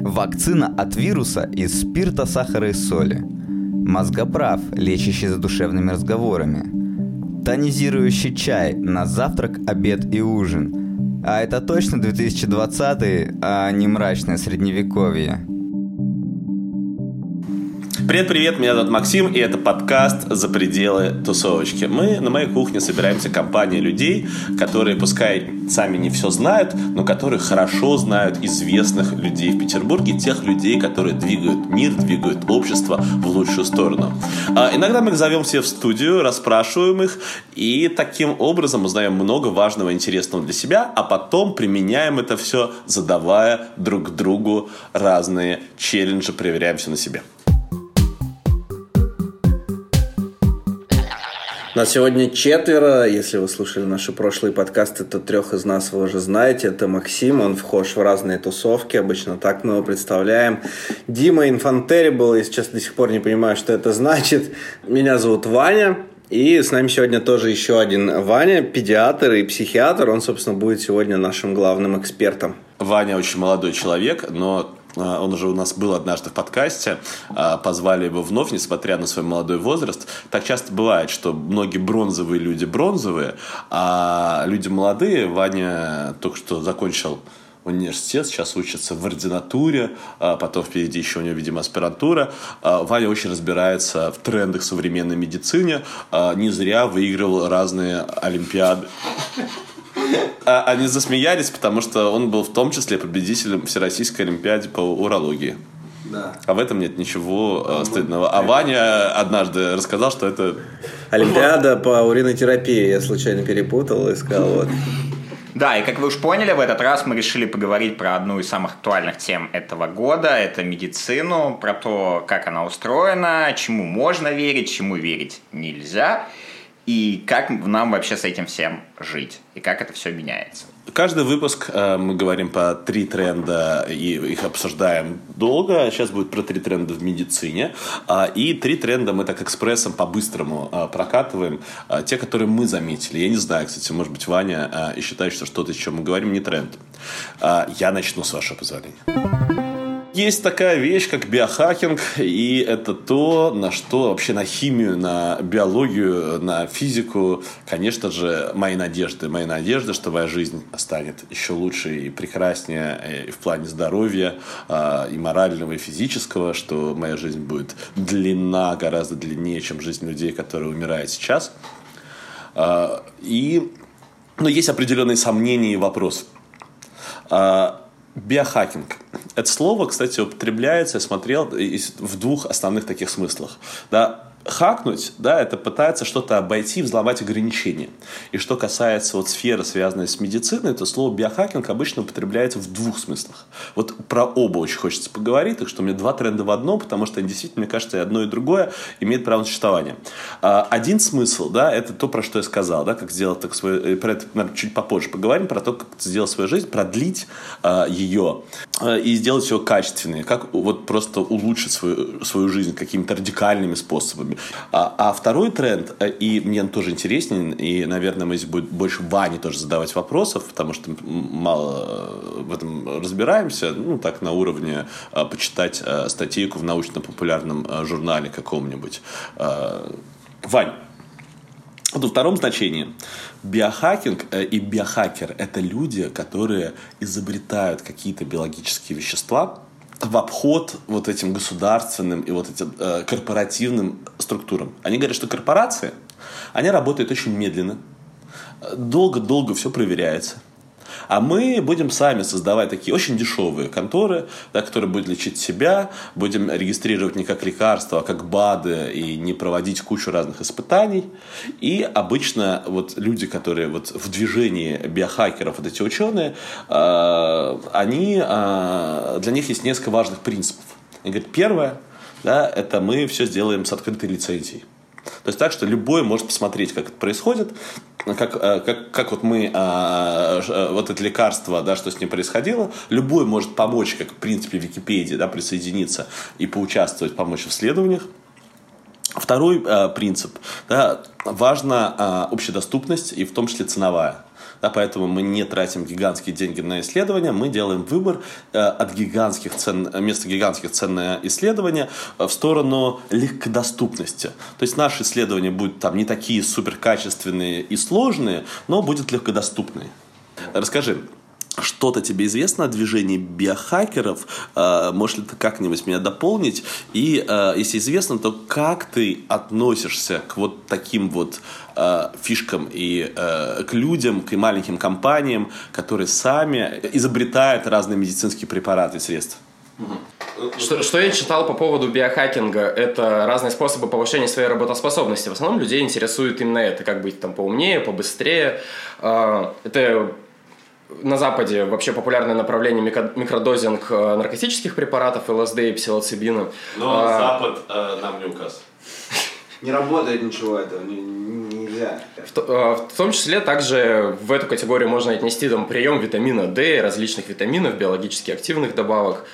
Вакцина от вируса из спирта, сахара и соли. Мозгоправ, лечащий задушевными разговорами. Тонизирующий чай на завтрак, обед и ужин. А это точно 2020, а не мрачное средневековье. Привет-привет, меня зовут Максим, и это подкаст «За пределы тусовочки». Мы на моей кухне собираемся компания людей, которые, пускай сами не все знают, но которые хорошо знают известных людей в Петербурге, тех людей, которые двигают мир, двигают общество в лучшую сторону. А иногда мы их зовем все в студию, расспрашиваем их, и таким образом узнаем много важного и интересного для себя, а потом применяем это все, задавая друг другу разные челленджи, проверяем все на себе. На сегодня четверо. Если вы слушали наши прошлые подкасты, то трех из нас вы уже знаете. Это Максим, он вхож в разные тусовки. Обычно так мы его представляем. Дима Инфантерибл, если честно, до сих пор не понимаю, что это значит. Меня зовут Ваня. И с нами сегодня тоже еще один Ваня, педиатр и психиатр. Он, собственно, будет сегодня нашим главным экспертом. Ваня очень молодой человек, но он уже у нас был однажды в подкасте, а, позвали его вновь, несмотря на свой молодой возраст. Так часто бывает, что многие бронзовые люди бронзовые, а люди молодые, Ваня только что закончил университет, сейчас учится в ординатуре, а потом впереди еще у него, видимо, аспирантура. Ваня очень разбирается в трендах современной медицине, не зря выигрывал разные олимпиады. А, они засмеялись, потому что он был в том числе победителем Всероссийской Олимпиады по урологии. Да. А в этом нет ничего э, стыдного. А Ваня однажды рассказал, что это... Олимпиада по уринотерапии. Я случайно перепутал и сказал, вот. Да, и как вы уж поняли, в этот раз мы решили поговорить про одну из самых актуальных тем этого года. Это медицину, про то, как она устроена, чему можно верить, чему верить нельзя и как нам вообще с этим всем жить, и как это все меняется. Каждый выпуск э, мы говорим по три тренда и их обсуждаем долго. Сейчас будет про три тренда в медицине. Э, и три тренда мы так экспрессом по-быстрому э, прокатываем. Э, те, которые мы заметили. Я не знаю, кстати, может быть, Ваня э, и считает, что что-то, о чем мы говорим, не тренд. Э, я начну с вашего позволения. Есть такая вещь, как биохакинг, и это то, на что вообще на химию, на биологию, на физику, конечно же, мои надежды. Мои надежды, что моя жизнь станет еще лучше и прекраснее э, и в плане здоровья, а, и морального, и физического, что моя жизнь будет длинна, гораздо длиннее, чем жизнь людей, которые умирают сейчас. А, и, но есть определенные сомнения и вопросы. А, биохакинг – это слово, кстати, употребляется, я смотрел, в двух основных таких смыслах. Да, хакнуть, да, это пытается что-то обойти, взломать ограничения. И что касается вот сферы, связанной с медициной, то слово биохакинг обычно употребляется в двух смыслах. Вот про оба очень хочется поговорить, так что у меня два тренда в одном, потому что действительно, мне кажется, и одно, и другое имеет право на существование. А, один смысл, да, это то, про что я сказал, да, как сделать так свою, э, про это, наверное, чуть попозже поговорим, про то, как сделать свою жизнь, продлить а, ее а, и сделать ее качественной, как вот просто улучшить свою, свою жизнь какими-то радикальными способами а, а второй тренд, э, и мне он тоже интересен, и, наверное, мы здесь будет больше Ване тоже задавать вопросов, потому что мало э, в этом разбираемся, ну, так, на уровне а, почитать а, статейку в научно-популярном а, журнале каком-нибудь. А, Вань, во втором значении. Биохакинг и биохакер – это люди, которые изобретают какие-то биологические вещества, в обход вот этим государственным и вот этим э, корпоративным структурам. Они говорят, что корпорации, они работают очень медленно, долго-долго все проверяется. А мы будем сами создавать такие очень дешевые конторы, да, которые будут лечить себя, будем регистрировать не как лекарства, а как БАДы и не проводить кучу разных испытаний. И обычно вот люди, которые вот в движении биохакеров, вот эти ученые, э, они, э, для них есть несколько важных принципов. Они говорят, первое, да, это мы все сделаем с открытой лицензией. То есть так, что любой может посмотреть, как это происходит, как, э, как, как вот мы, а, э, вот это лекарство, да, что с ним происходило, любой может помочь, как в принципе в Википедии, да, присоединиться и поучаствовать, помочь в исследованиях. Второй э, принцип, да, важна э, общедоступность и в том числе ценовая. Да, поэтому мы не тратим гигантские деньги на исследования, мы делаем выбор э, от гигантских цен, вместо гигантских цен на исследования в сторону легкодоступности. То есть наши исследования будут там не такие суперкачественные и сложные, но будут легкодоступные. Расскажи, что-то тебе известно о движении биохакеров? Э, можешь ли ты как-нибудь меня дополнить? И э, если известно, то как ты относишься к вот таким вот э, фишкам и к людям, к маленьким компаниям, которые сами изобретают разные медицинские препараты и средства? Что, что я читал по поводу биохакинга, это разные способы повышения своей работоспособности. В основном людей интересует именно это, как быть там поумнее, побыстрее. Это на Западе вообще популярное направление микродозинг э, наркотических препаратов, ЛСД и псилоцибина. Но а, Запад э, нам не указ. Не работает ничего этого, нельзя. В, э, в том числе также в эту категорию можно отнести там, прием витамина D, различных витаминов, биологически активных добавок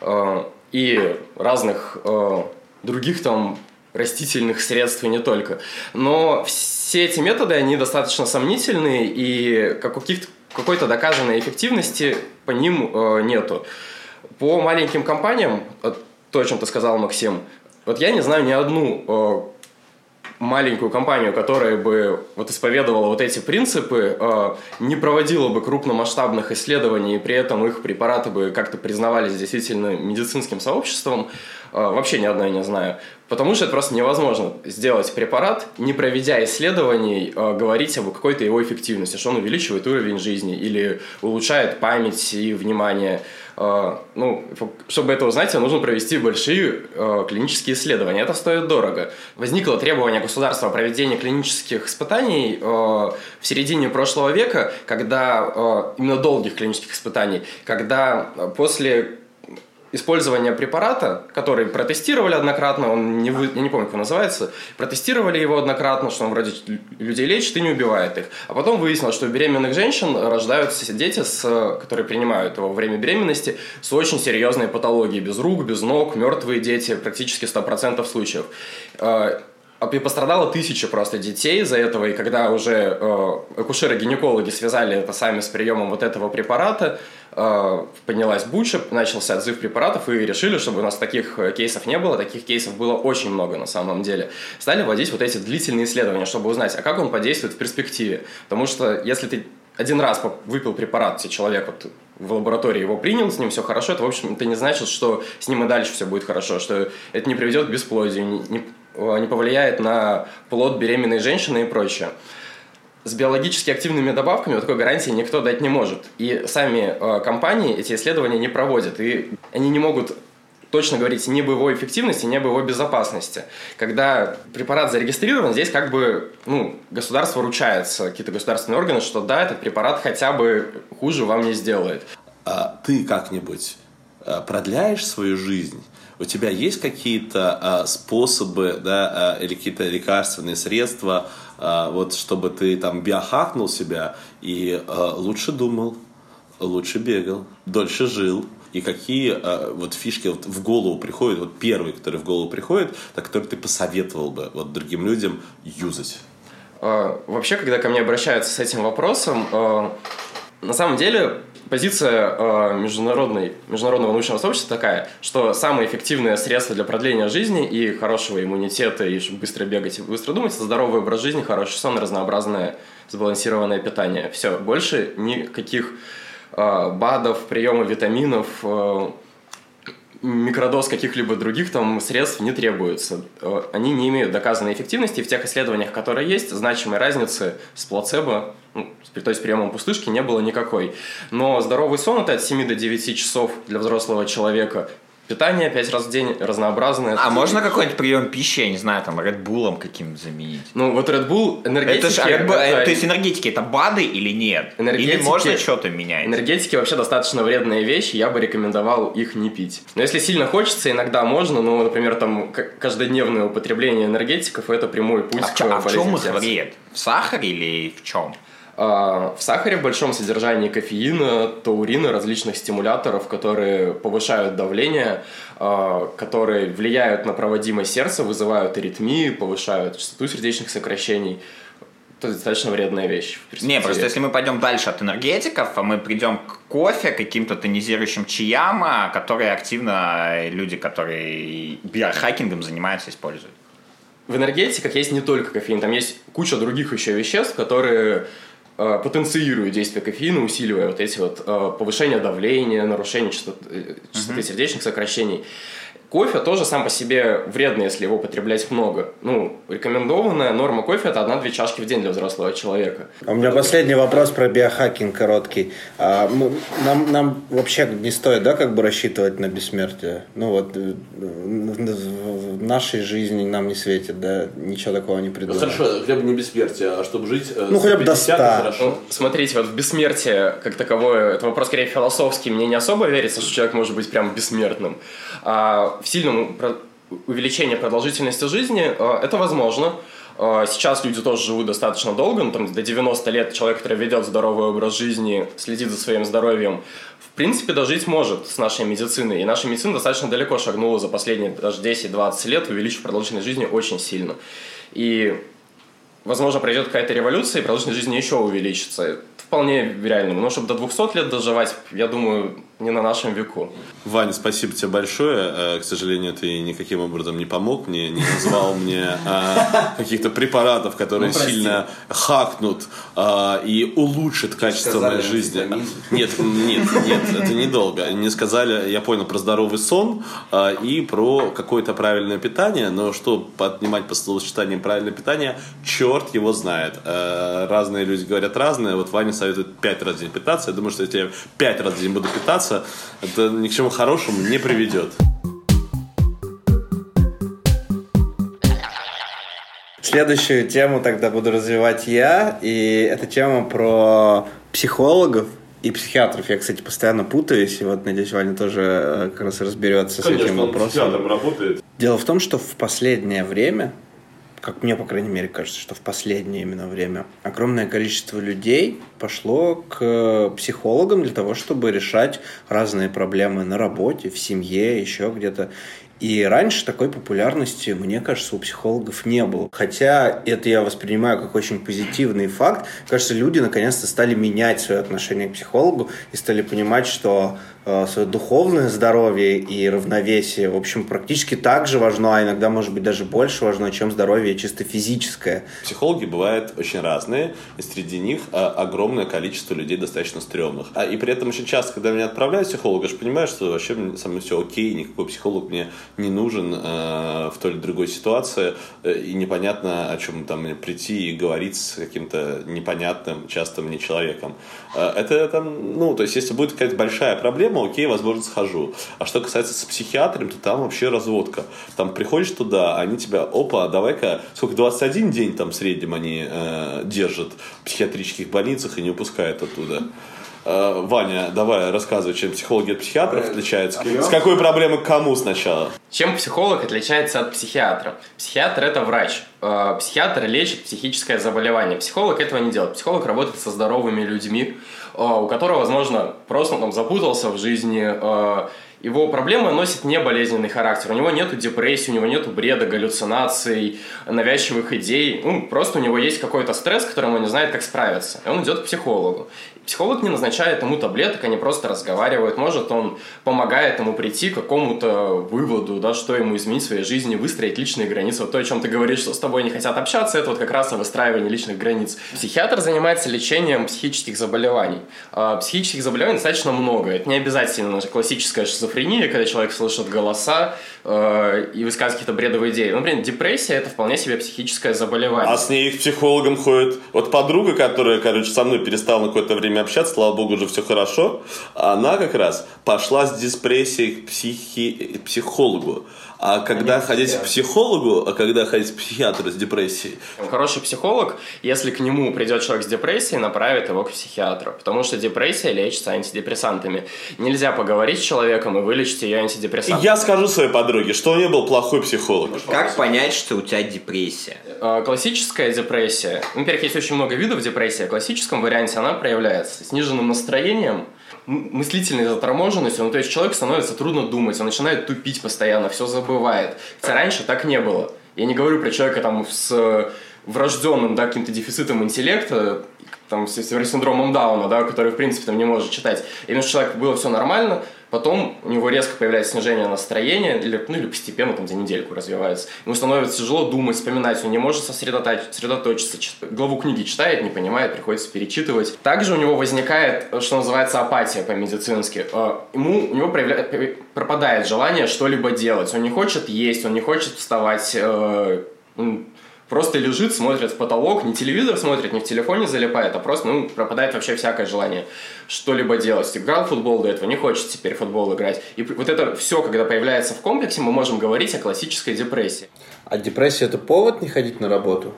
э, и разных э, других там растительных средств и не только. Но все эти методы, они достаточно сомнительные, и как у каких-то какой-то доказанной эффективности по ним э, нету. По маленьким компаниям, то, о чем ты сказал, Максим, вот я не знаю ни одну э, маленькую компанию, которая бы вот исповедовала вот эти принципы, э, не проводила бы крупномасштабных исследований, и при этом их препараты бы как-то признавались действительно медицинским сообществом, э, вообще ни одной не знаю. Потому что это просто невозможно сделать препарат, не проведя исследований, э, говорить об какой-то его эффективности, что он увеличивает уровень жизни или улучшает память и внимание. Э, ну, чтобы это узнать, нужно провести большие э, клинические исследования. Это стоит дорого. Возникло требование государства о проведении клинических испытаний в середине прошлого века, когда именно долгих клинических испытаний, когда после использования препарата, который протестировали однократно, он не, вы, я не помню, как он называется, протестировали его однократно, что он вроде людей лечит и не убивает их. А потом выяснилось, что у беременных женщин рождаются дети, с, которые принимают его во время беременности, с очень серьезной патологией, без рук, без ног, мертвые дети, практически 100% случаев. Э, и пострадало тысяча просто детей из-за этого, и когда уже э, акушеры-гинекологи связали это сами с приемом вот этого препарата, поднялась буча, начался отзыв препаратов, и решили, чтобы у нас таких э, кейсов не было, таких кейсов было очень много на самом деле. Стали вводить вот эти длительные исследования, чтобы узнать, а как он подействует в перспективе. Потому что если ты один раз выпил препарат, тебе человек вот в лаборатории его принял, с ним все хорошо, это, в общем, это не значит, что с ним и дальше все будет хорошо, что это не приведет к бесплодию, не, не повлияет на плод беременной женщины и прочее. С биологически активными добавками вот такой гарантии никто дать не может. И сами э, компании эти исследования не проводят. И они не могут точно говорить ни об его эффективности, ни об его безопасности. Когда препарат зарегистрирован, здесь как бы ну, государство ручается, какие-то государственные органы, что да, этот препарат хотя бы хуже вам не сделает. А ты как-нибудь а, продляешь свою жизнь? У тебя есть какие-то а, способы, да, а, или какие-то лекарственные средства, вот, чтобы ты там биохакнул себя и а, лучше думал, лучше бегал, дольше жил, и какие э, вот фишки вот в голову приходят, вот первые, которые в голову приходят, так которые ты посоветовал бы вот другим людям юзать? А, вообще, когда ко мне обращаются с этим вопросом, э, на самом деле позиция э, международной, международного научного сообщества такая, что самые эффективные средства для продления жизни и хорошего иммунитета, и чтобы быстро бегать и быстро думать, это здоровый образ жизни, хороший сон, разнообразное сбалансированное питание. Все, больше никаких Э, БАДов, приема витаминов, э, микродоз каких-либо других там средств не требуется. Э, они не имеют доказанной эффективности. В тех исследованиях, которые есть, значимой разницы с плацебо, ну, то есть приемом пустышки, не было никакой. Но здоровый сон – это от 7 до 9 часов для взрослого человека. Питание пять раз в день разнообразное. А можно какой-нибудь прием пищи, я не знаю, там, Red Bull каким заменить? Ну, вот Red Bull энергетики... Это ж, Red Bull, это... То есть энергетики это БАДы или нет? Энергетики... Или можно что-то менять? Энергетики вообще достаточно вредная вещь, я бы рекомендовал их не пить. Но если сильно хочется, иногда можно, но, например, там каждодневное употребление энергетиков это прямой путь а к А в чем их вред? В сахаре или в чем? А, в сахаре в большом содержании кофеина, таурина, различных стимуляторов, которые повышают давление, а, которые влияют на проводимость сердца, вызывают аритмии, повышают частоту сердечных сокращений. это достаточно вредная вещь. Не, просто если мы пойдем дальше от энергетиков, а мы придем к кофе, каким-то тонизирующим чаям, а, которые активно люди, которые биохакингом занимаются, используют. В энергетиках есть не только кофеин, там есть куча других еще веществ, которые э, потенцируют действие кофеина, усиливая вот эти вот э, повышение давления, нарушение частоты, э, частоты uh-huh. сердечных сокращений. Кофе тоже сам по себе вредно, если его потреблять много. Ну, рекомендованная норма кофе – это одна-две чашки в день для взрослого человека. А у меня последний вопрос про биохакинг короткий. А, мы, нам, нам вообще не стоит, да, как бы рассчитывать на бессмертие? Ну вот, э, в нашей жизни нам не светит, да, ничего такого не придумано. Ну хорошо, хотя бы не бессмертие, а чтобы жить э, ну, хотя бы до 100. хорошо. Ну, смотрите, вот в бессмертие, как таковое, это вопрос скорее философский, мне не особо верится, что человек может быть прям бессмертным. А в сильном увеличении продолжительности жизни э, это возможно. Э, сейчас люди тоже живут достаточно долго, ну, там, до 90 лет человек, который ведет здоровый образ жизни, следит за своим здоровьем, в принципе, дожить может с нашей медициной. И наша медицина достаточно далеко шагнула за последние даже 10-20 лет, увеличив продолжительность жизни очень сильно. И, возможно, пройдет какая-то революция, и продолжительность жизни еще увеличится вполне реально. Но чтобы до 200 лет доживать, я думаю, не на нашем веку. Ваня, спасибо тебе большое. Э, к сожалению, ты никаким образом не помог мне, не назвал мне а, каких-то препаратов, которые ну, сильно хакнут а, и улучшат качество моей жизни. Нет, нет, нет, это недолго. Не сказали, я понял про здоровый сон и про какое-то правильное питание, но что поднимать по словосочетаниям правильное питание, черт его знает. Разные люди говорят разное. Вот Ваня советует пять раз в день питаться. Я думаю, что если я пять раз в день буду питаться, это ни к чему хорошему не приведет. Следующую тему тогда буду развивать я, и это тема про психологов и психиатров. Я, кстати, постоянно путаюсь, и вот, надеюсь, Ваня тоже э, как раз разберется Конечно, с этим вопросом. Он работает. Дело в том, что в последнее время как мне, по крайней мере, кажется, что в последнее именно время огромное количество людей пошло к психологам для того, чтобы решать разные проблемы на работе, в семье, еще где-то. И раньше такой популярности, мне кажется, у психологов не было. Хотя это я воспринимаю как очень позитивный факт. Кажется, люди наконец-то стали менять свое отношение к психологу и стали понимать, что Э, свое духовное здоровье и равновесие, в общем, практически так же важно, а иногда, может быть, даже больше важно, чем здоровье чисто физическое. Психологи бывают очень разные, и среди них э, огромное количество людей достаточно стрёмных. А и при этом очень часто, когда меня отправляют психолога, я же понимаю, что вообще со мной все окей, никакой психолог мне не нужен э, в той или другой ситуации, э, и непонятно, о чем там мне прийти и говорить с каким-то непонятным, часто мне человеком. Э, это там, ну, то есть, если будет какая-то большая проблема, окей, возможно, схожу. А что касается с психиатром, то там вообще разводка. Там приходишь туда, они тебя, опа, давай-ка, сколько, 21 день там в среднем они э, держат в психиатрических больницах и не упускают оттуда. Э, Ваня, давай рассказывай, чем психологи от психиатров э, отличаются. С какой проблемы к кому сначала? Чем психолог отличается от психиатра? Психиатр – это врач. Э, психиатр лечит психическое заболевание. Психолог этого не делает. Психолог работает со здоровыми людьми, у которого, возможно, просто там запутался в жизни, его проблема носит не болезненный характер. У него нет депрессии, у него нет бреда, галлюцинаций, навязчивых идей. Ну, просто у него есть какой-то стресс, которым он не знает, как справиться. И он идет к психологу. Психолог не назначает ему таблеток, они просто разговаривают. Может, он помогает ему прийти к какому-то выводу, да, что ему изменить в своей жизни, выстроить личные границы. Вот то, о чем ты говоришь, что с тобой не хотят общаться, это вот как раз о выстраивании личных границ. Психиатр занимается лечением психических заболеваний. А психических заболеваний достаточно много. Это не обязательно классическая шизофрения, когда человек слышит голоса э, и высказывает какие-то бредовые идеи. Например, депрессия – это вполне себе психическое заболевание. А с ней к психологам ходит вот подруга, которая, короче, со мной перестала на какое-то время общаться, слава богу, уже все хорошо. Она как раз пошла с депрессией к психи... психологу. А когда Они ходить к психологу, а когда ходить к психиатру с депрессией? Хороший психолог, если к нему придет человек с депрессией, направит его к психиатру. Потому что депрессия лечится антидепрессантами. Нельзя поговорить с человеком и вылечить ее антидепрессантами. Я скажу своей подруге, что у нее был плохой психолог. Как понять, что у тебя депрессия? А, классическая депрессия. Во-первых, есть очень много видов депрессии. В классическом варианте она проявляется сниженным настроением, мыслительной заторможенностью, ну то есть человек становится трудно думать, он начинает тупить постоянно, все забывает. Хотя раньше так не было. Я не говорю про человека там с врожденным, да, каким-то дефицитом интеллекта, там, с синдромом Дауна, да, который, в принципе, там не может читать. И у человека было все нормально, потом у него резко появляется снижение настроения, или, ну, или постепенно там за недельку развивается. Ему становится тяжело думать, вспоминать, он не может сосредоточиться, главу книги читает, не понимает, приходится перечитывать. Также у него возникает, что называется, апатия по-медицински. Э, ему, у него проявля... пропадает желание что-либо делать. Он не хочет есть, он не хочет вставать, э, просто лежит, смотрит в потолок, не телевизор смотрит, не в телефоне залипает, а просто, ну, пропадает вообще всякое желание что-либо делать. Играл в футбол до этого, не хочет теперь в футбол играть. И вот это все, когда появляется в комплексе, мы можем говорить о классической депрессии. А депрессия – это повод не ходить на работу?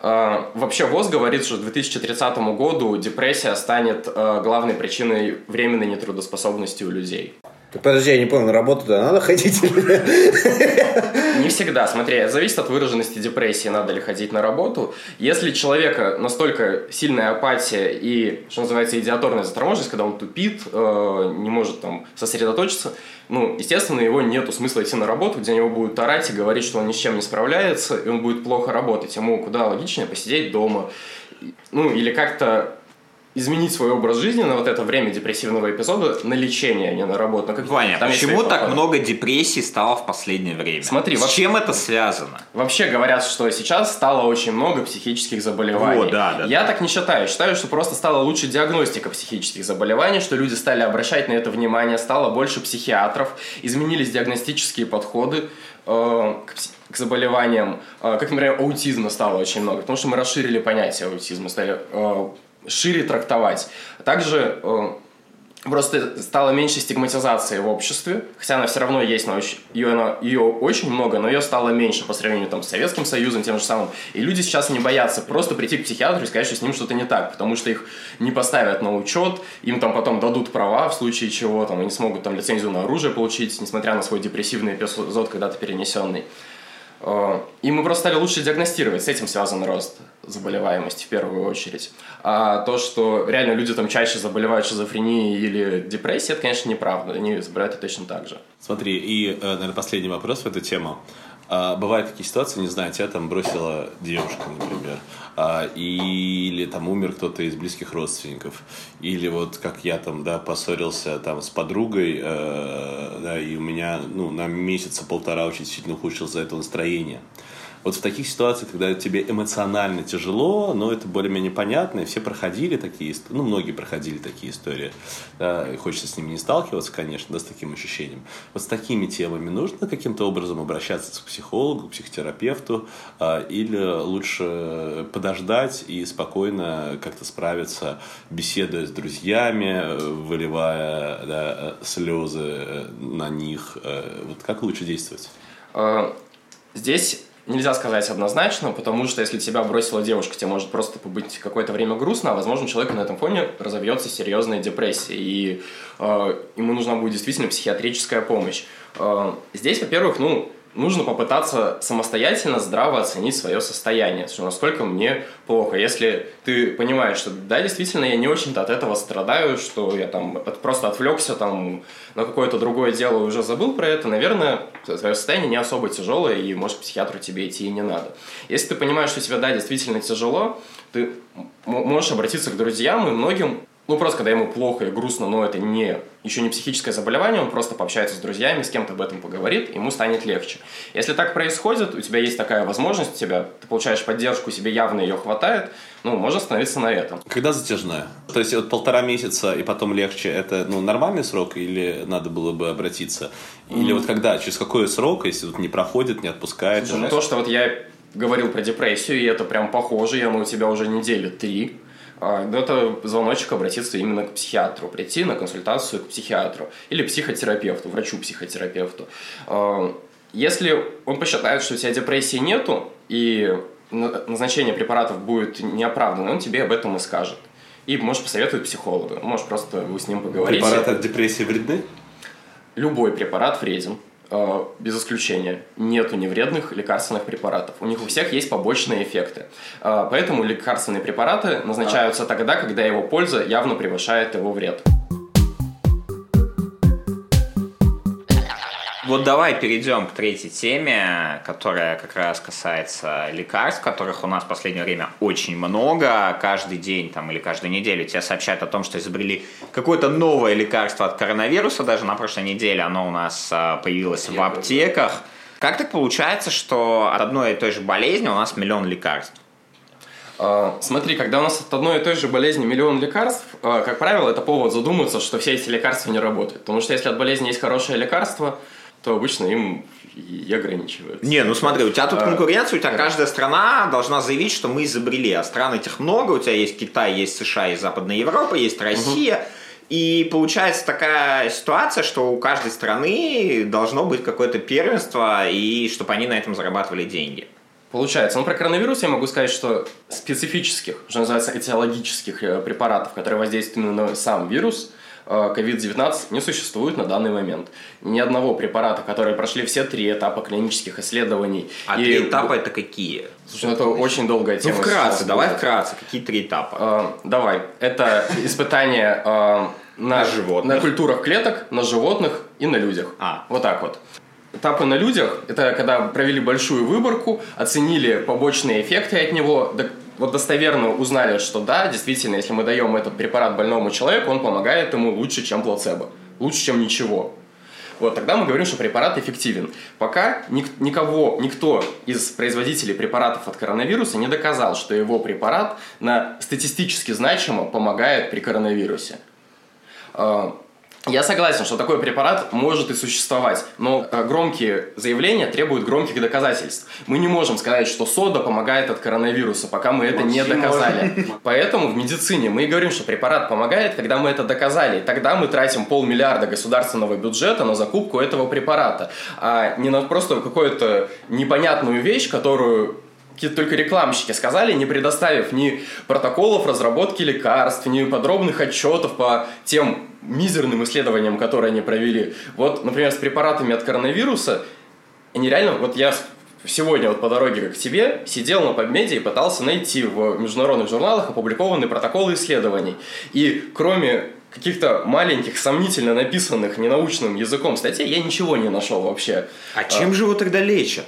Uh, вообще ВОЗ говорит, что к 2030 году депрессия станет uh, главной причиной временной нетрудоспособности у людей. Подожди, я не понял, на работу-то надо ходить Не всегда. Смотри, зависит от выраженности депрессии, надо ли ходить на работу. Если человека настолько сильная апатия и, что называется, идиаторная заторможенность, когда он тупит, э, не может там сосредоточиться, ну, естественно, его нету смысла идти на работу, где него будут орать и говорить, что он ни с чем не справляется, и он будет плохо работать. Ему куда логичнее посидеть дома. Ну, или как-то изменить свой образ жизни на вот это время депрессивного эпизода на лечение, а не на работу. Ну, как, Ваня, там почему так много депрессий стало в последнее время? Смотри, с вообще, чем это связано? Вообще говорят, что сейчас стало очень много психических заболеваний. О, да, да. Я так не считаю. Считаю, что просто стала лучше диагностика психических заболеваний, что люди стали обращать на это внимание, стало больше психиатров, изменились диагностические подходы э, к, к заболеваниям, э, как, например, аутизма стало очень много, потому что мы расширили понятие аутизма, стали э, шире трактовать. Также э, просто стало меньше стигматизации в обществе, хотя она все равно есть, но ее, она, ее очень много, но ее стало меньше по сравнению там, с Советским Союзом, тем же самым. И люди сейчас не боятся просто прийти к психиатру и сказать, что с ним что-то не так, потому что их не поставят на учет, им там потом дадут права в случае чего, там, они смогут там лицензию на оружие получить, несмотря на свой депрессивный эпизод когда-то перенесенный. Э, и мы просто стали лучше диагностировать, с этим связан рост заболеваемости в первую очередь. А то, что реально люди там чаще заболевают шизофренией или депрессией, это, конечно, неправда. Они заболевают точно так же. Смотри, и, э, наверное, последний вопрос в эту тему. А, бывают такие ситуации, не знаю, тебя там бросила девушка, например, а, или там умер кто-то из близких родственников, или вот как я там, да, поссорился там с подругой, э, да, и у меня, ну, на месяца полтора очень сильно ухудшилось за это настроение. Вот в таких ситуациях, когда тебе эмоционально тяжело, но это более-менее понятно, и все проходили такие, ну, многие проходили такие истории, да, и хочется с ними не сталкиваться, конечно, да, с таким ощущением. Вот с такими темами нужно каким-то образом обращаться к психологу, к психотерапевту, а, или лучше подождать и спокойно как-то справиться, беседуя с друзьями, выливая да, слезы на них. Вот как лучше действовать? А, здесь нельзя сказать однозначно, потому что если тебя бросила девушка, тебе может просто побыть какое-то время грустно, а возможно человек на этом фоне разовьется серьезная депрессия, и э, ему нужна будет действительно психиатрическая помощь. Э, здесь, во-первых, ну, нужно попытаться самостоятельно здраво оценить свое состояние, что насколько мне плохо. Если ты понимаешь, что да, действительно, я не очень-то от этого страдаю, что я там просто отвлекся там на какое-то другое дело и уже забыл про это, наверное, твое состояние не особо тяжелое, и, может, к психиатру тебе идти и не надо. Если ты понимаешь, что тебе, да, действительно тяжело, ты можешь обратиться к друзьям, и многим ну, просто когда ему плохо и грустно, но это не, еще не психическое заболевание, он просто пообщается с друзьями, с кем-то об этом поговорит, ему станет легче. Если так происходит, у тебя есть такая возможность, у тебя, ты получаешь поддержку, себе явно ее хватает, ну, можно остановиться на этом. Когда затяжная? То есть вот полтора месяца и потом легче, это ну, нормальный срок или надо было бы обратиться? Или mm. вот когда, через какой срок, если вот не проходит, не отпускает? Слушай, ну, то, что вот я говорил про депрессию, и это прям похоже, я ну, у тебя уже недели три, это звоночек обратиться именно к психиатру, прийти на консультацию к психиатру или психотерапевту, врачу-психотерапевту. А, если он посчитает, что у тебя депрессии нету, и назначение препаратов будет неоправданно, он тебе об этом и скажет. И можешь посоветовать психолога, можешь просто вы с ним поговорить. Препараты от депрессии вредны? Любой препарат вреден. Э, без исключения, нету невредных лекарственных препаратов. У них у всех есть побочные эффекты. Э, поэтому лекарственные препараты назначаются тогда, когда его польза явно превышает его вред. Вот давай перейдем к третьей теме, которая как раз касается лекарств, которых у нас в последнее время очень много. Каждый день там, или каждую неделю тебе сообщают о том, что изобрели какое-то новое лекарство от коронавируса. Даже на прошлой неделе оно у нас а, появилось в аптеках. Как так получается, что от одной и той же болезни у нас миллион лекарств? А, смотри, когда у нас от одной и той же болезни миллион лекарств, а, как правило, это повод задуматься, что все эти лекарства не работают. Потому что если от болезни есть хорошее лекарство, то обычно им и ограничиваются. Не, ну смотри, у тебя тут а, конкуренция, у тебя каждая страна должна заявить, что мы изобрели, а стран этих много, у тебя есть Китай, есть США, есть Западная Европа, есть Россия. Угу. И получается такая ситуация, что у каждой страны должно быть какое-то первенство, и чтобы они на этом зарабатывали деньги. Получается. Ну, про коронавирус я могу сказать, что специфических, что называется, этиологических э, препаратов, которые воздействуют на сам вирус, COVID-19 э, не существует на данный момент. Ни одного препарата, которые прошли все три этапа клинических исследований. А и... три этапа это какие? Слушай, ну это очень долгая тема. Ну, вкратце, давай вкратце. Какие три этапа? Э, давай. Это испытание э, на, животных. на культурах клеток, на животных и на людях. А. Вот так вот. Этапы на людях – это когда провели большую выборку, оценили побочные эффекты от него, вот достоверно узнали, что да, действительно, если мы даем этот препарат больному человеку, он помогает ему лучше, чем плацебо, лучше, чем ничего. Вот тогда мы говорим, что препарат эффективен. Пока ник- никого, никто из производителей препаратов от коронавируса не доказал, что его препарат на статистически значимо помогает при коронавирусе. Я согласен, что такой препарат может и существовать, но э, громкие заявления требуют громких доказательств. Мы не можем сказать, что сода помогает от коронавируса, пока мы это не доказали. Поэтому в медицине мы и говорим, что препарат помогает, когда мы это доказали. Тогда мы тратим полмиллиарда государственного бюджета на закупку этого препарата, а не на просто какую-то непонятную вещь, которую какие-то только рекламщики сказали, не предоставив ни протоколов разработки лекарств, ни подробных отчетов по тем мизерным исследованиям, которые они провели. Вот, например, с препаратами от коронавируса, они реально, вот я сегодня вот по дороге к тебе сидел на PubMed и пытался найти в международных журналах опубликованные протоколы исследований. И кроме каких-то маленьких, сомнительно написанных ненаучным языком статей, я ничего не нашел вообще. А чем а, же его тогда лечат?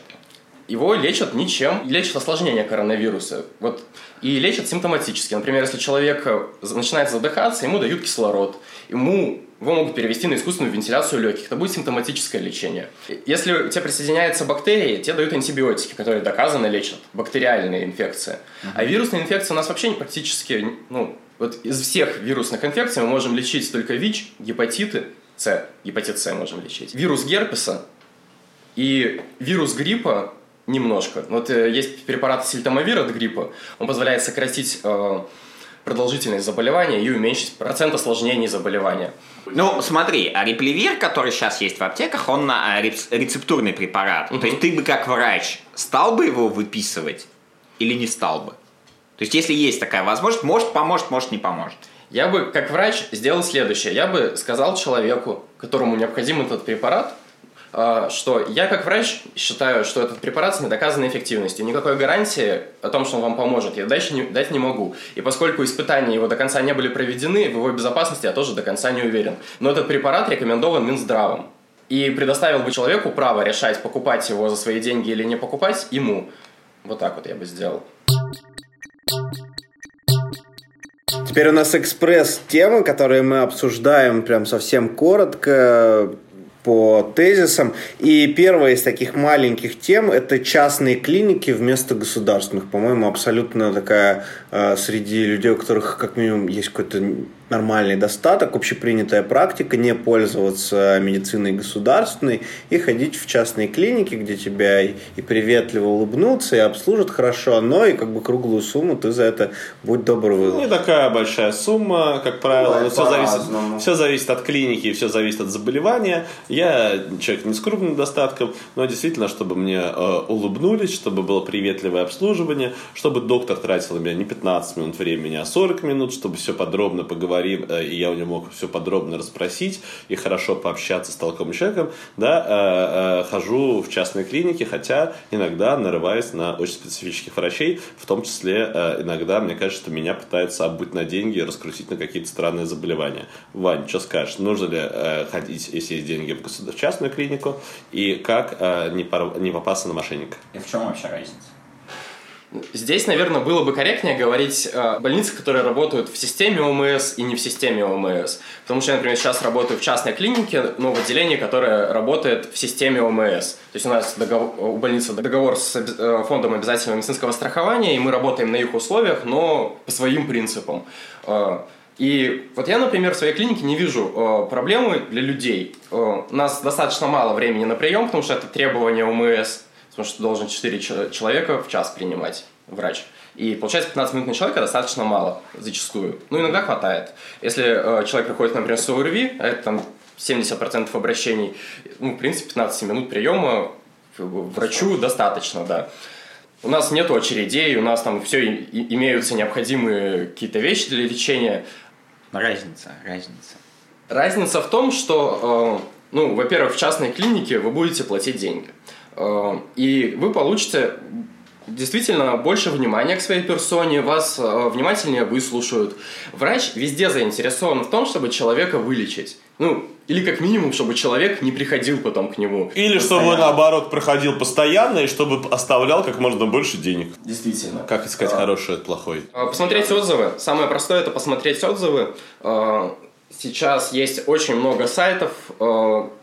Его лечат ничем. Лечат осложнения коронавируса. Вот. И лечат симптоматически. Например, если человек э, начинает задыхаться, ему дают кислород. Ему его могут перевести на искусственную вентиляцию легких. Это будет симптоматическое лечение. Если у тебя присоединяются бактерии, тебе дают антибиотики, которые доказано лечат бактериальные инфекции. Uh-huh. А вирусные инфекции у нас вообще практически, ну, вот из всех вирусных инфекций мы можем лечить только ВИЧ, гепатиты, С, гепатит С можем лечить, вирус герпеса и вирус гриппа Немножко. Вот э, есть препарат сильтамовир от гриппа. Он позволяет сократить э, продолжительность заболевания и уменьшить процент осложнений заболевания. Ну, смотри, а реплевир, который сейчас есть в аптеках, он на э, рецептурный препарат. Угу. То есть ты бы как врач стал бы его выписывать или не стал бы? То есть если есть такая возможность, может поможет, может не поможет. Я бы как врач сделал следующее. Я бы сказал человеку, которому необходим этот препарат, что я как врач считаю, что этот препарат с недоказанной эффективностью. Никакой гарантии о том, что он вам поможет, я дать не, дать не могу. И поскольку испытания его до конца не были проведены, в его безопасности я тоже до конца не уверен. Но этот препарат рекомендован Минздравом. И предоставил бы человеку право решать, покупать его за свои деньги или не покупать ему. Вот так вот я бы сделал. Теперь у нас экспресс-темы, которые мы обсуждаем прям совсем коротко по тезисам. И первая из таких маленьких тем – это частные клиники вместо государственных. По-моему, абсолютно такая э, среди людей, у которых как минимум есть какой-то нормальный достаток, общепринятая практика не пользоваться медициной государственной и ходить в частные клиники, где тебя и, приветливо улыбнутся, и обслужат хорошо, но и как бы круглую сумму ты за это будь добр выложишь. Не такая большая сумма, как правило, все зависит, все зависит от клиники, все зависит от заболевания. Я человек не с крупным достатком, но действительно, чтобы мне э, улыбнулись, чтобы было приветливое обслуживание, чтобы доктор тратил на меня не 15 минут времени, а 40 минут, чтобы все подробно поговорить поговорим, э, и я у него мог все подробно расспросить и хорошо пообщаться с толковым человеком, да, хожу в частные клиники, хотя иногда нарываюсь на очень специфических врачей, в том числе иногда, мне кажется, что меня пытаются обуть на деньги и раскрутить на какие-то странные заболевания. Вань, что скажешь, нужно ли ходить, если есть деньги, в частную клинику, и как не попасться на мошенника? И в чем вообще разница? Здесь, наверное, было бы корректнее говорить о больницах, которые работают в системе ОМС и не в системе ОМС. Потому что я, например, сейчас работаю в частной клинике, но в отделении, которое работает в системе ОМС. То есть у нас договор, у больницы договор с э, фондом обязательного медицинского страхования, и мы работаем на их условиях, но по своим принципам. Э, и вот я, например, в своей клинике не вижу э, проблемы для людей. У нас достаточно мало времени на прием, потому что это требование ОМС потому что должен 4 человека в час принимать врач. И получается 15 минут на человека достаточно мало, зачастую. Ну, иногда хватает. Если э, человек приходит, например, с ОРВИ, а это там 70% обращений, ну, в принципе, 15 минут приема врачу достаточно, да. У нас нет очередей, у нас там все имеются необходимые какие-то вещи для лечения. Разница, разница. Разница в том, что, э, ну, во-первых, в частной клинике вы будете платить деньги. Э, и вы получите действительно больше внимания к своей персоне, вас э, внимательнее выслушают. Врач везде заинтересован в том, чтобы человека вылечить. Ну, или как минимум, чтобы человек не приходил потом к нему. Или постоянно. чтобы наоборот проходил постоянно и чтобы оставлял как можно больше денег. Действительно. Как искать а, хороший от плохой? Э, посмотреть отзывы. Самое простое это посмотреть отзывы. Сейчас есть очень много сайтов,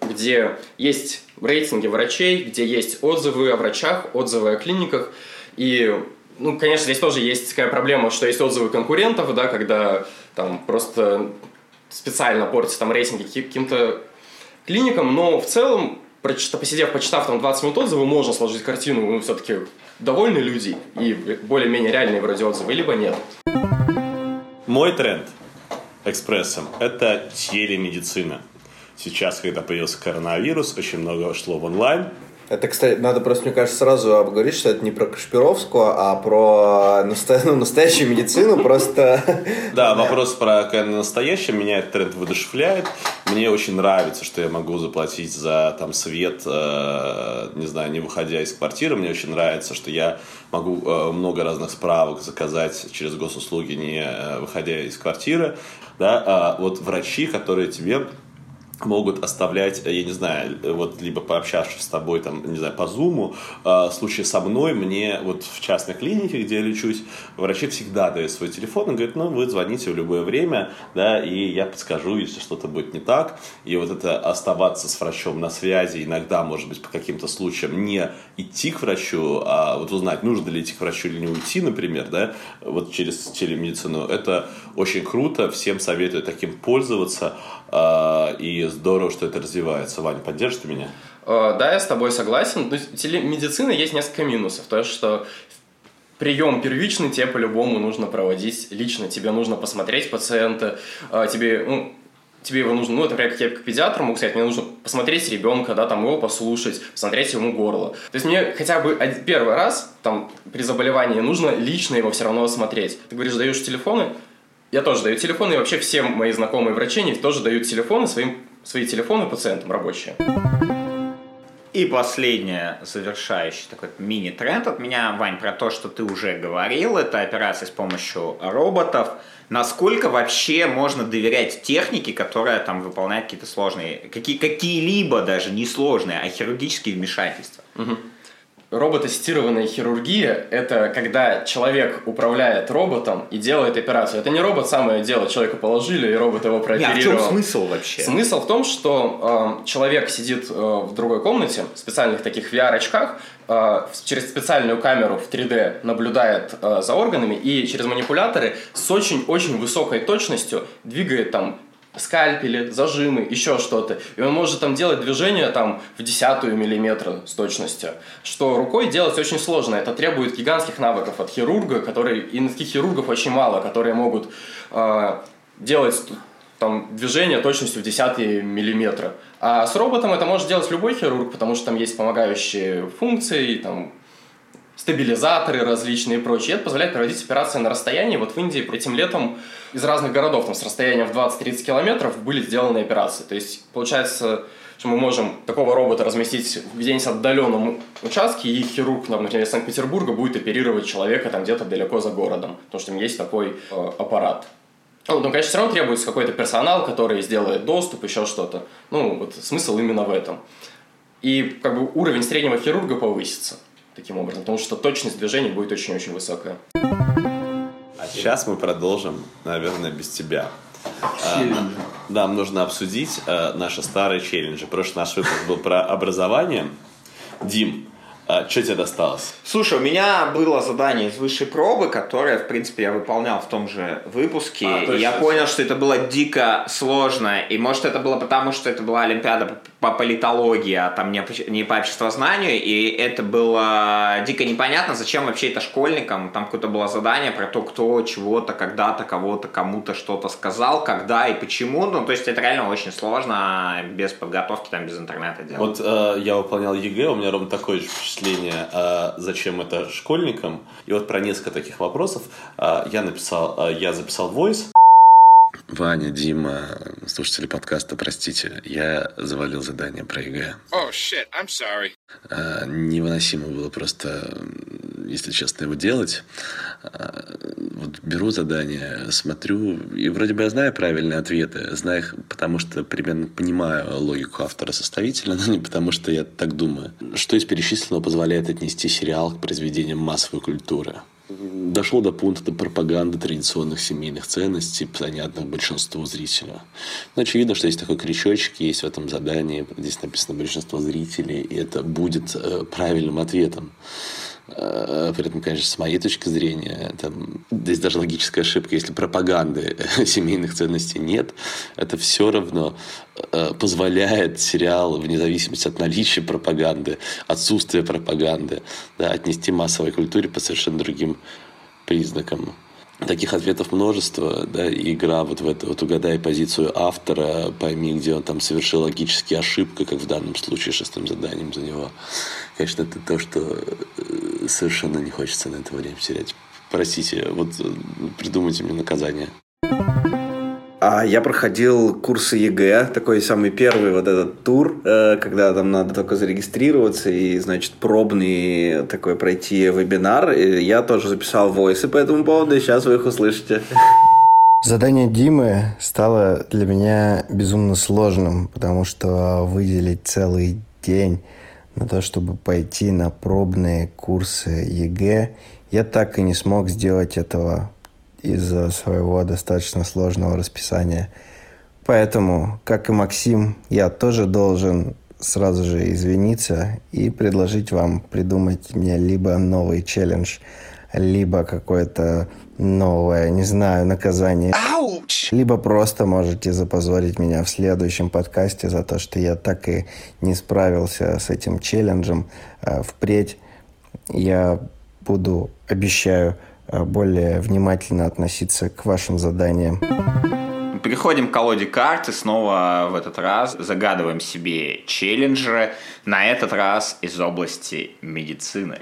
где есть рейтинги врачей, где есть отзывы о врачах, отзывы о клиниках. И, ну, конечно, здесь тоже есть такая проблема, что есть отзывы конкурентов, да, когда там просто специально портятся там рейтинги каким-то клиникам, но в целом, посидев, почитав там 20 минут отзывы, можно сложить картину, ну, все-таки довольны люди и более-менее реальные вроде отзывы, либо нет. Мой тренд экспрессом – это телемедицина. Сейчас, когда появился коронавирус, очень много шло в онлайн. Это, кстати, надо просто, мне кажется, сразу обговорить, что это не про Кашпировскую, а про наста... ну, настоящую медицину, просто... Да, вопрос про настоящее меня этот тренд выдушевляет. Мне очень нравится, что я могу заплатить за там свет, э, не знаю, не выходя из квартиры. Мне очень нравится, что я могу э, много разных справок заказать через госуслуги, не э, выходя из квартиры. Да, а вот врачи, которые тебе могут оставлять, я не знаю, вот либо пообщавшись с тобой, там, не знаю, по зуму, э, в случае со мной, мне вот в частной клинике, где я лечусь, врачи всегда дают свой телефон и говорят, ну, вы звоните в любое время, да, и я подскажу, если что-то будет не так, и вот это оставаться с врачом на связи, иногда, может быть, по каким-то случаям не идти к врачу, а вот узнать, нужно ли идти к врачу или не уйти, например, да, вот через телемедицину, это очень круто, всем советую таким пользоваться, э, и здорово, что это развивается. Ваня, поддержишь ты меня? Э, да, я с тобой согласен. Телемедицина есть несколько минусов. То, что прием первичный тебе по-любому нужно проводить лично. Тебе нужно посмотреть пациента, э, тебе, ну, тебе его нужно, ну, это, как я как педиатр могу сказать, мне нужно посмотреть ребенка, да, там его послушать, посмотреть ему горло. То есть мне хотя бы первый раз, там, при заболевании нужно лично его все равно осмотреть. Ты говоришь, даешь телефоны, я тоже даю телефоны, и вообще все мои знакомые врачи, они тоже дают телефоны своим свои телефоны пациентам рабочие. И последнее, завершающий такой мини-тренд от меня, Вань, про то, что ты уже говорил, это операции с помощью роботов. Насколько вообще можно доверять технике, которая там выполняет какие-то сложные, какие, какие-либо даже не сложные, а хирургические вмешательства? Угу роботассистированная хирургия – это когда человек управляет роботом и делает операцию. Это не робот самое дело, человека положили, и робот его прооперировал. Нет, а в чем смысл вообще? Смысл в том, что э, человек сидит э, в другой комнате, в специальных таких VR-очках, э, через специальную камеру в 3D наблюдает э, за органами и через манипуляторы с очень-очень высокой точностью двигает там скальпели, зажимы, еще что-то. И он может там делать движение там в десятую миллиметра с точностью. Что рукой делать очень сложно. Это требует гигантских навыков от хирурга, которые, и таких хирургов очень мало, которые могут э, делать там движение точностью в десятые миллиметра. А с роботом это может делать любой хирург, потому что там есть помогающие функции, там стабилизаторы различные и прочее. Это позволяет проводить операции на расстоянии. Вот в Индии этим летом из разных городов там, с расстояния в 20-30 километров были сделаны операции. То есть, получается, что мы можем такого робота разместить в где-нибудь отдаленном участке, и хирург, например, из Санкт-Петербурга будет оперировать человека там где-то далеко за городом, потому что там есть такой э, аппарат. Ну, ну, конечно, все равно требуется какой-то персонал, который сделает доступ, еще что-то. Ну, вот смысл именно в этом. И как бы уровень среднего хирурга повысится таким образом, потому что точность движения будет очень-очень высокая. А сейчас мы продолжим, наверное, без тебя. А, нам нужно обсудить а, наши старые челленджи. Прошлый наш выпуск был про образование. Дим, а, что тебе досталось? Слушай, у меня было задание из высшей пробы, которое, в принципе, я выполнял в том же выпуске. А, и я понял, что это было дико сложно. И может это было потому, что это была Олимпиада по политологии, а там не, не по обществознанию. И это было дико непонятно, зачем вообще это школьникам. Там какое-то было задание про то, кто чего-то, когда-то, кого-то, кому-то что-то сказал, когда и почему. Ну, то есть это реально очень сложно без подготовки, там, без интернета делать. Вот э, я выполнял ЕГЭ, у меня ровно такое же впечатление впечатление, а зачем это школьникам. И вот про несколько таких вопросов а, я написал, а, я записал voice. Ваня, Дима, слушатели подкаста, простите, я завалил задание про ЕГЭ. Oh, shit, I'm sorry. Невыносимо было просто, если честно, его делать. А, вот беру задание, смотрю, и вроде бы я знаю правильные ответы, знаю их, потому что примерно понимаю логику автора-составителя, но не потому что я так думаю. Что из перечисленного позволяет отнести сериал к произведениям массовой культуры? дошло до пункта пропаганды традиционных семейных ценностей, понятных большинству зрителя. Но очевидно, что есть такой крючочек, есть в этом задании, здесь написано большинство зрителей, и это будет э, правильным ответом. Э, при этом, конечно, с моей точки зрения, там, здесь даже логическая ошибка, если пропаганды семейных ценностей нет, это все равно э, позволяет сериал, вне зависимости от наличия пропаганды, отсутствия пропаганды, да, отнести массовой культуре по совершенно другим признакам. Таких ответов множество, да, игра вот в это, вот угадай позицию автора, пойми, где он там совершил логические ошибки, как в данном случае шестым заданием за него. Конечно, это то, что э, совершенно не хочется на это время терять. Простите, вот э, придумайте мне наказание. А я проходил курсы ЕГЭ, такой самый первый вот этот тур, э, когда там надо только зарегистрироваться и, значит, пробный такой пройти вебинар. И я тоже записал voice ы по этому поводу, и сейчас вы их услышите. Задание Димы стало для меня безумно сложным, потому что выделить целый день на то, чтобы пойти на пробные курсы ЕГЭ, я так и не смог сделать этого из-за своего достаточно сложного расписания. Поэтому, как и Максим, я тоже должен сразу же извиниться и предложить вам придумать мне либо новый челлендж, либо какое-то новое, не знаю, наказание. Ауч! Либо просто можете запозорить меня в следующем подкасте за то, что я так и не справился с этим челленджем. А, впредь я буду, обещаю, Э, более внимательно относиться к вашим заданиям. Переходим к колоде карт и снова в этот раз загадываем себе челленджеры, на этот раз из области медицины.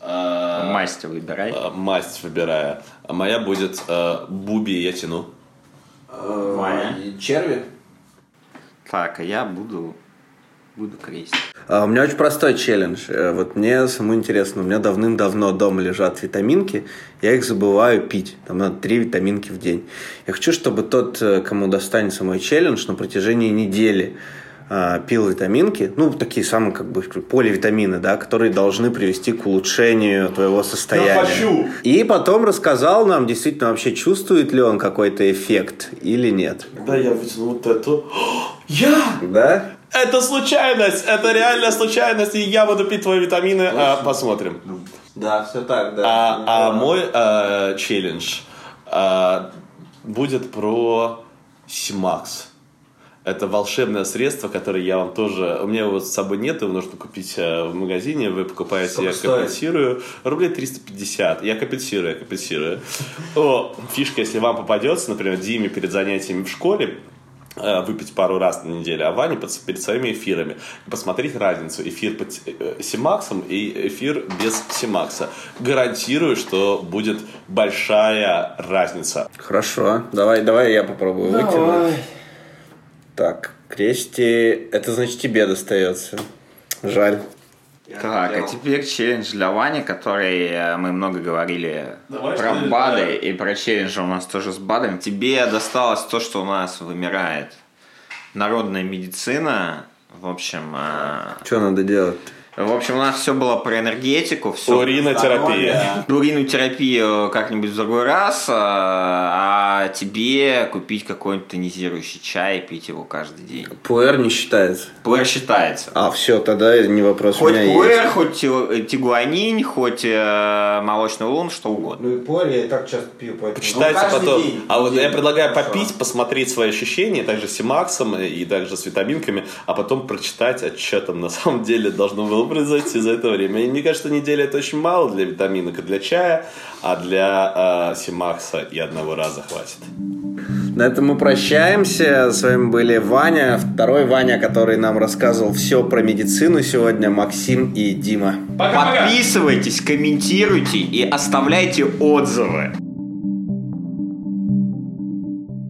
А, масть выбирай. А, масть выбираю. А моя будет а, Буби, я тяну. Моя. Черви. Так, а я буду буду крестить. А, у меня очень простой челлендж. Э, вот мне самому интересно, у меня давным-давно дома лежат витаминки, я их забываю пить. Там надо три витаминки в день. Я хочу, чтобы тот, э, кому достанется мой челлендж, на протяжении недели а, пил витаминки, ну, такие самые, как бы, поливитамины, да, которые должны привести к улучшению твоего состояния. Я хочу! И потом рассказал нам, действительно, вообще чувствует ли он какой-то эффект или нет. Да, я вытянул вот эту. Я! Да? Это случайность, это реальная случайность, и я буду пить твои витамины, а, посмотрим. Да, все так, да. А, а мой а, челлендж а, будет про Симакс. Это волшебное средство, которое я вам тоже... У меня его с собой нет, его нужно купить э, в магазине. Вы покупаете, Сколько я стоит? компенсирую. Рублей 350. Я компенсирую, я компенсирую. О, фишка, если вам попадется, например, Диме перед занятиями в школе, выпить пару раз на неделю, а Ваня под- перед своими эфирами и посмотреть разницу. Эфир под э, Симаксом и эфир без Симакса. Гарантирую, что будет большая разница. Хорошо, давай, давай я попробую вытянуть. Так, Крести, это значит тебе достается. Жаль. Так, а теперь челлендж для Вани, который э, мы много говорили Давай, про БАДы, да. и про челленджи у нас тоже с БАДами. Тебе досталось то, что у нас вымирает. Народная медицина, в общем, э, Что надо делать? В общем, у нас все было про энергетику, все Уринотерапия. Уринотерапию как-нибудь в другой раз, а, а тебе купить какой-нибудь тонизирующий чай и пить его каждый день. Пуэр не считается. Пуэр считается. А, все, тогда не вопрос у Хоть меня пуэр, есть. хоть ти- тигуанин, хоть э, молочный лун, что угодно. Ну и пуэр я и так часто пью, поэтому... Почитайте Ну, потом. день. а вот я День. предлагаю Хорошо. попить, посмотреть свои ощущения, также с Симаксом и также с витаминками, а потом прочитать, а что там на самом деле должно было произойти за это время. И мне кажется, неделя это очень мало для витаминок и для чая, а для э, Симакса и одного раза хватит. На этом мы прощаемся. С вами были Ваня, второй Ваня, который нам рассказывал все про медицину сегодня, Максим и Дима. Подписывайтесь, комментируйте и оставляйте отзывы.